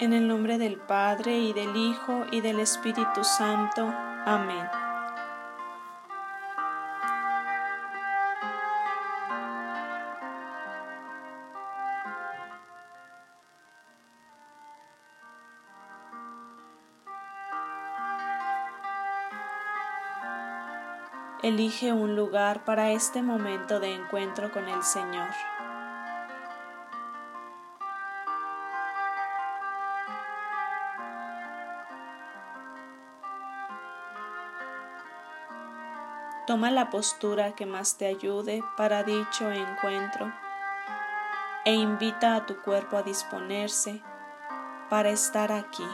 En el nombre del Padre y del Hijo y del Espíritu Santo. Amén. Elige un lugar para este momento de encuentro con el Señor. Toma la postura que más te ayude para dicho encuentro e invita a tu cuerpo a disponerse para estar aquí.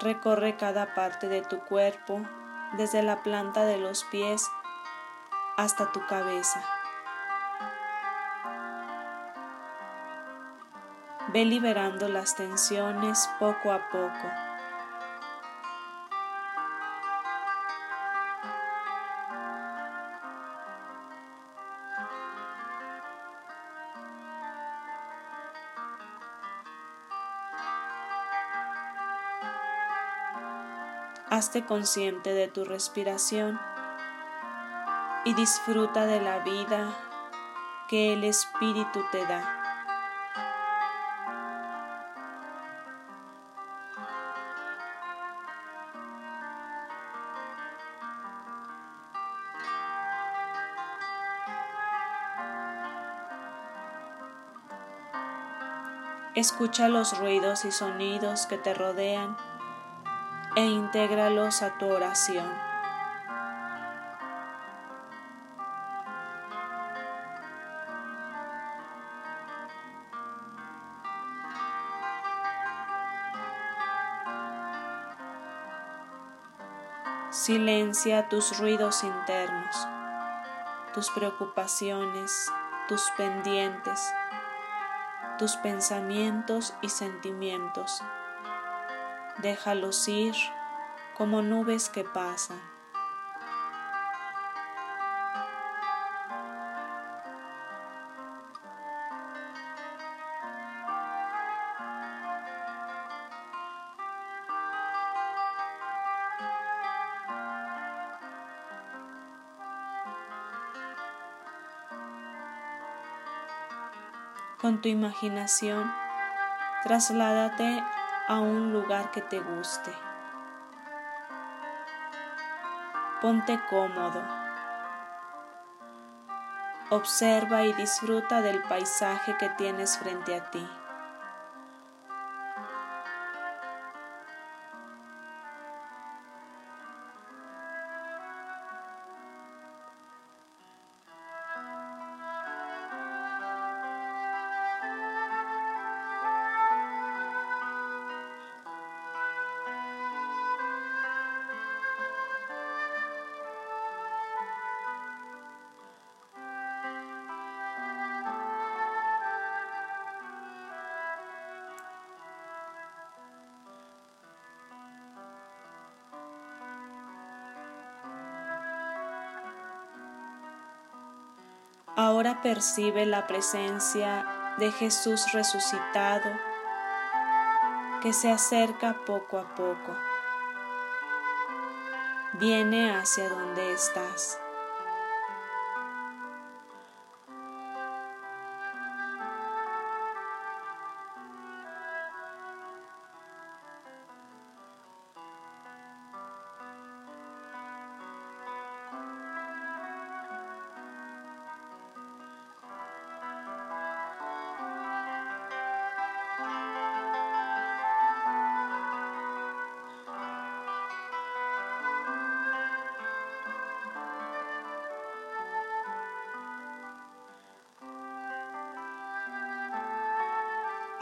Recorre cada parte de tu cuerpo desde la planta de los pies hasta tu cabeza. Ve liberando las tensiones poco a poco. Hazte consciente de tu respiración y disfruta de la vida que el Espíritu te da. Escucha los ruidos y sonidos que te rodean e intégralos a tu oración. Silencia tus ruidos internos, tus preocupaciones, tus pendientes tus pensamientos y sentimientos. Déjalos ir como nubes que pasan. Con tu imaginación, trasládate a un lugar que te guste. Ponte cómodo. Observa y disfruta del paisaje que tienes frente a ti. Ahora percibe la presencia de Jesús resucitado que se acerca poco a poco. Viene hacia donde estás.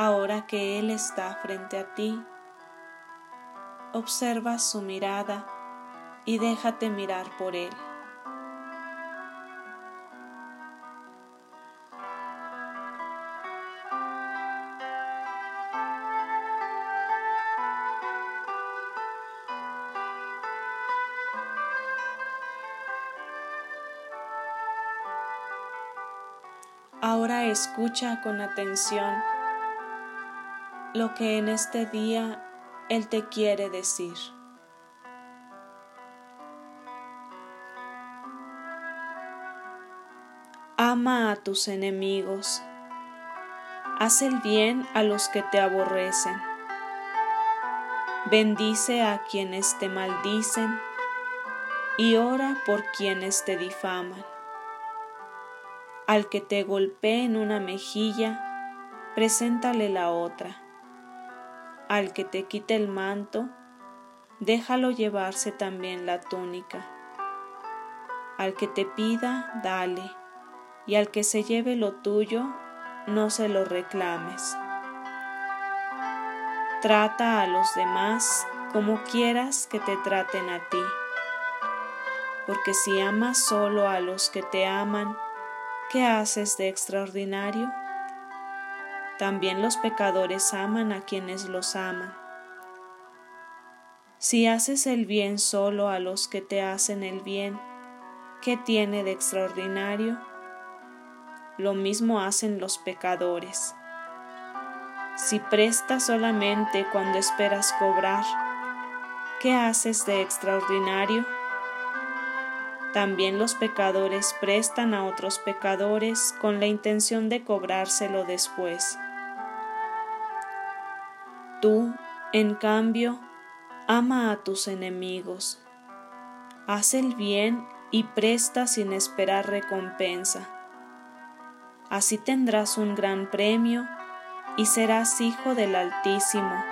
Ahora que Él está frente a ti, observa su mirada y déjate mirar por Él. Ahora escucha con atención lo que en este día Él te quiere decir. Ama a tus enemigos, haz el bien a los que te aborrecen, bendice a quienes te maldicen y ora por quienes te difaman. Al que te golpee en una mejilla, preséntale la otra. Al que te quite el manto, déjalo llevarse también la túnica. Al que te pida, dale, y al que se lleve lo tuyo, no se lo reclames. Trata a los demás como quieras que te traten a ti, porque si amas solo a los que te aman, ¿Qué haces de extraordinario? También los pecadores aman a quienes los aman. Si haces el bien solo a los que te hacen el bien, ¿qué tiene de extraordinario? Lo mismo hacen los pecadores. Si prestas solamente cuando esperas cobrar, ¿qué haces de extraordinario? También los pecadores prestan a otros pecadores con la intención de cobrárselo después. Tú, en cambio, ama a tus enemigos, haz el bien y presta sin esperar recompensa. Así tendrás un gran premio y serás hijo del Altísimo,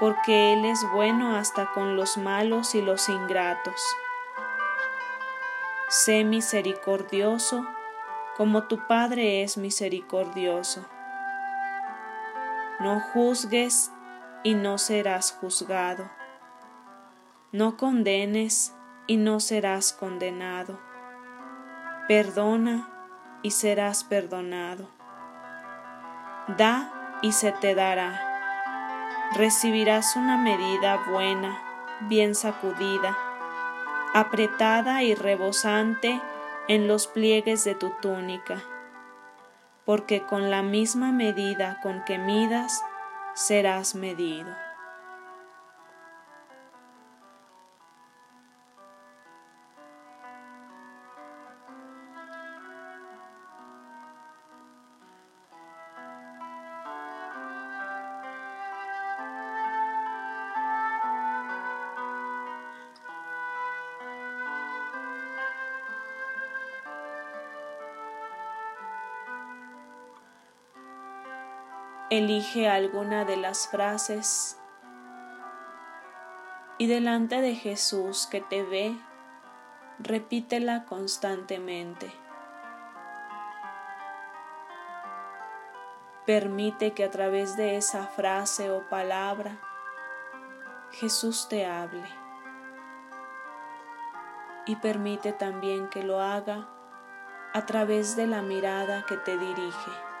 porque Él es bueno hasta con los malos y los ingratos sé misericordioso como tu Padre es misericordioso. No juzgues y no serás juzgado. No condenes y no serás condenado. Perdona y serás perdonado. Da y se te dará. Recibirás una medida buena, bien sacudida apretada y rebosante en los pliegues de tu túnica, porque con la misma medida con que midas serás medido. Elige alguna de las frases y delante de Jesús que te ve, repítela constantemente. Permite que a través de esa frase o palabra Jesús te hable. Y permite también que lo haga a través de la mirada que te dirige.